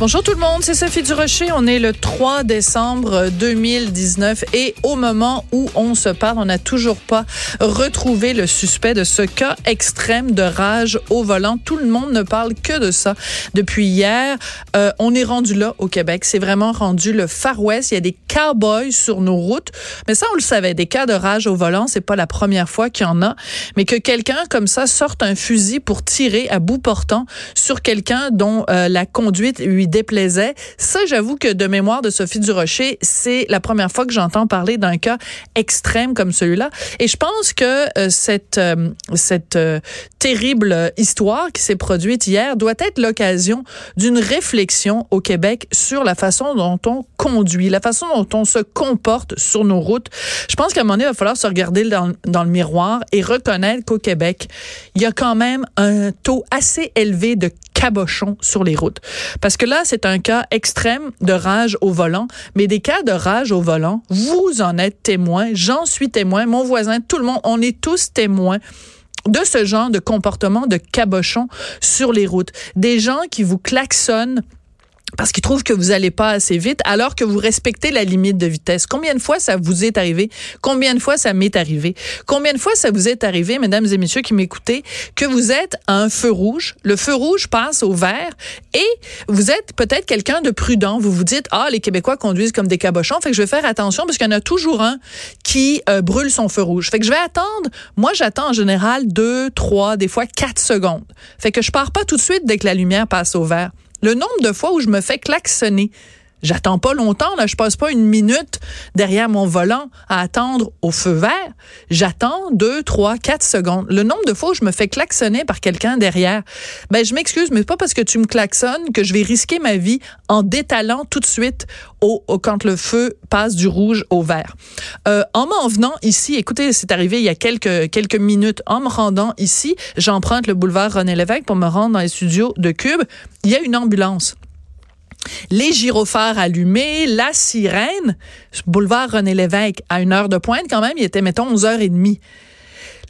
Bonjour tout le monde, c'est Sophie Durocher. On est le 3 décembre 2019 et au moment où on se parle, on n'a toujours pas retrouvé le suspect de ce cas extrême de rage au volant. Tout le monde ne parle que de ça depuis hier. Euh, on est rendu là au Québec. C'est vraiment rendu le Far West. Il y a des cowboys sur nos routes. Mais ça, on le savait. Des cas de rage au volant, c'est pas la première fois qu'il y en a. Mais que quelqu'un comme ça sorte un fusil pour tirer à bout portant sur quelqu'un dont euh, la conduite lui déplaisait. Ça, j'avoue que de mémoire de Sophie Durocher, c'est la première fois que j'entends parler d'un cas extrême comme celui-là. Et je pense que euh, cette, euh, cette euh, terrible histoire qui s'est produite hier doit être l'occasion d'une réflexion au Québec sur la façon dont on conduit, la façon dont on se comporte sur nos routes. Je pense qu'à un moment donné, il va falloir se regarder dans, dans le miroir et reconnaître qu'au Québec, il y a quand même un taux assez élevé de cabochons sur les routes. Parce que là, c'est un cas extrême de rage au volant, mais des cas de rage au volant, vous en êtes témoin, j'en suis témoin, mon voisin, tout le monde, on est tous témoins de ce genre de comportement de cabochon sur les routes. Des gens qui vous klaxonnent parce qu'ils trouvent que vous allez pas assez vite alors que vous respectez la limite de vitesse. Combien de fois ça vous est arrivé? Combien de fois ça m'est arrivé? Combien de fois ça vous est arrivé, mesdames et messieurs qui m'écoutez, que vous êtes à un feu rouge, le feu rouge passe au vert et vous êtes peut-être quelqu'un de prudent. Vous vous dites, ah, les Québécois conduisent comme des cabochons, fait que je vais faire attention parce qu'il y en a toujours un qui euh, brûle son feu rouge. Fait que je vais attendre. Moi, j'attends en général deux, trois, des fois quatre secondes. Fait que je pars pas tout de suite dès que la lumière passe au vert. Le nombre de fois où je me fais klaxonner. J'attends pas longtemps, là. Je passe pas une minute derrière mon volant à attendre au feu vert. J'attends deux, trois, quatre secondes. Le nombre de fois où je me fais klaxonner par quelqu'un derrière. Ben, je m'excuse, mais pas parce que tu me klaxonnes que je vais risquer ma vie en détalant tout de suite au, quand le feu passe du rouge au vert. Euh, en m'en venant ici, écoutez, c'est arrivé il y a quelques, quelques minutes. En me rendant ici, j'emprunte le boulevard René Lévesque pour me rendre dans les studios de Cube. Il y a une ambulance les gyrophares allumés, la sirène, boulevard René Lévesque, à une heure de pointe quand même, il était, mettons, 11h30.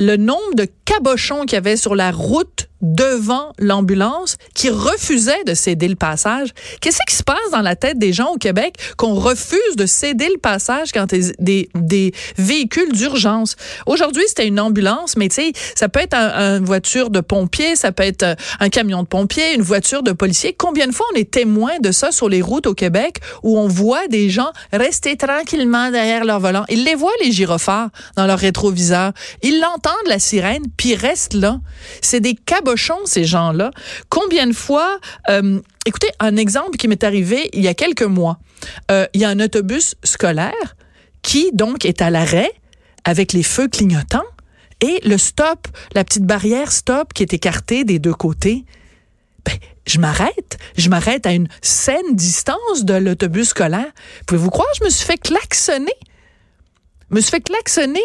Le nombre de cabochons qu'il y avait sur la route devant l'ambulance qui refusait de céder le passage. Qu'est-ce qui se passe dans la tête des gens au Québec qu'on refuse de céder le passage quand des, des, des véhicules d'urgence? Aujourd'hui, c'était une ambulance, mais tu sais, ça peut être une voiture de pompier, ça peut être un camion de pompier, une voiture de policier. Combien de fois on est témoin de ça sur les routes au Québec où on voit des gens rester tranquillement derrière leur volant? Ils les voient, les gyrophares, dans leur rétroviseur. Ils l'entendent, la sirène, puis ils restent là. C'est des cabochons ces gens-là. Combien de fois, euh, écoutez, un exemple qui m'est arrivé il y a quelques mois. Euh, il y a un autobus scolaire qui, donc, est à l'arrêt avec les feux clignotants et le stop, la petite barrière stop qui est écartée des deux côtés. Ben, je m'arrête. Je m'arrête à une saine distance de l'autobus scolaire. Pouvez-vous croire, je me suis fait klaxonner. Je me suis fait klaxonner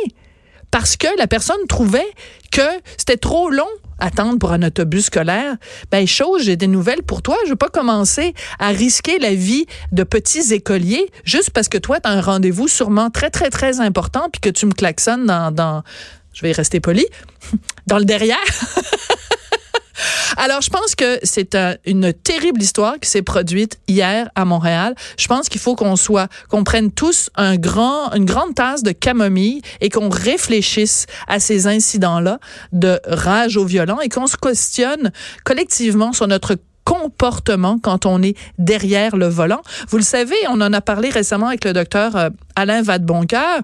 parce que la personne trouvait que c'était trop long attendre pour un autobus scolaire, ben chose, j'ai des nouvelles pour toi. Je veux pas commencer à risquer la vie de petits écoliers juste parce que toi tu as un rendez-vous sûrement très très très important puis que tu me klaxonnes dans dans je vais rester poli, dans le derrière. Alors, je pense que c'est une terrible histoire qui s'est produite hier à Montréal. Je pense qu'il faut qu'on soit, qu'on prenne tous un grand, une grande tasse de camomille et qu'on réfléchisse à ces incidents-là de rage au violent et qu'on se questionne collectivement sur notre comportement quand on est derrière le volant. Vous le savez, on en a parlé récemment avec le docteur euh, Alain Vadeboncoeur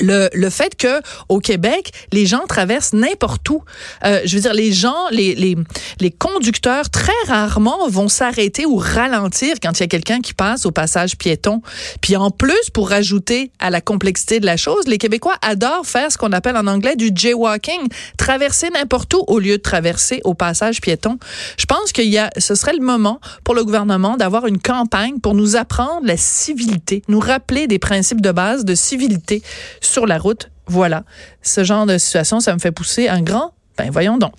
le, le fait que au Québec, les gens traversent n'importe où. Euh, je veux dire, les gens, les, les, les conducteurs, très rarement vont s'arrêter ou ralentir quand il y a quelqu'un qui passe au passage piéton. Puis en plus, pour rajouter à la complexité de la chose, les Québécois adorent faire ce qu'on appelle en anglais du jaywalking, traverser n'importe où au lieu de traverser au passage piéton. Je pense qu'il y a, ce serait le moment pour le gouvernement d'avoir une campagne pour nous apprendre la civilité, nous rappeler des principes de base de civilité sur la route. Voilà. Ce genre de situation, ça me fait pousser un grand. Ben voyons donc.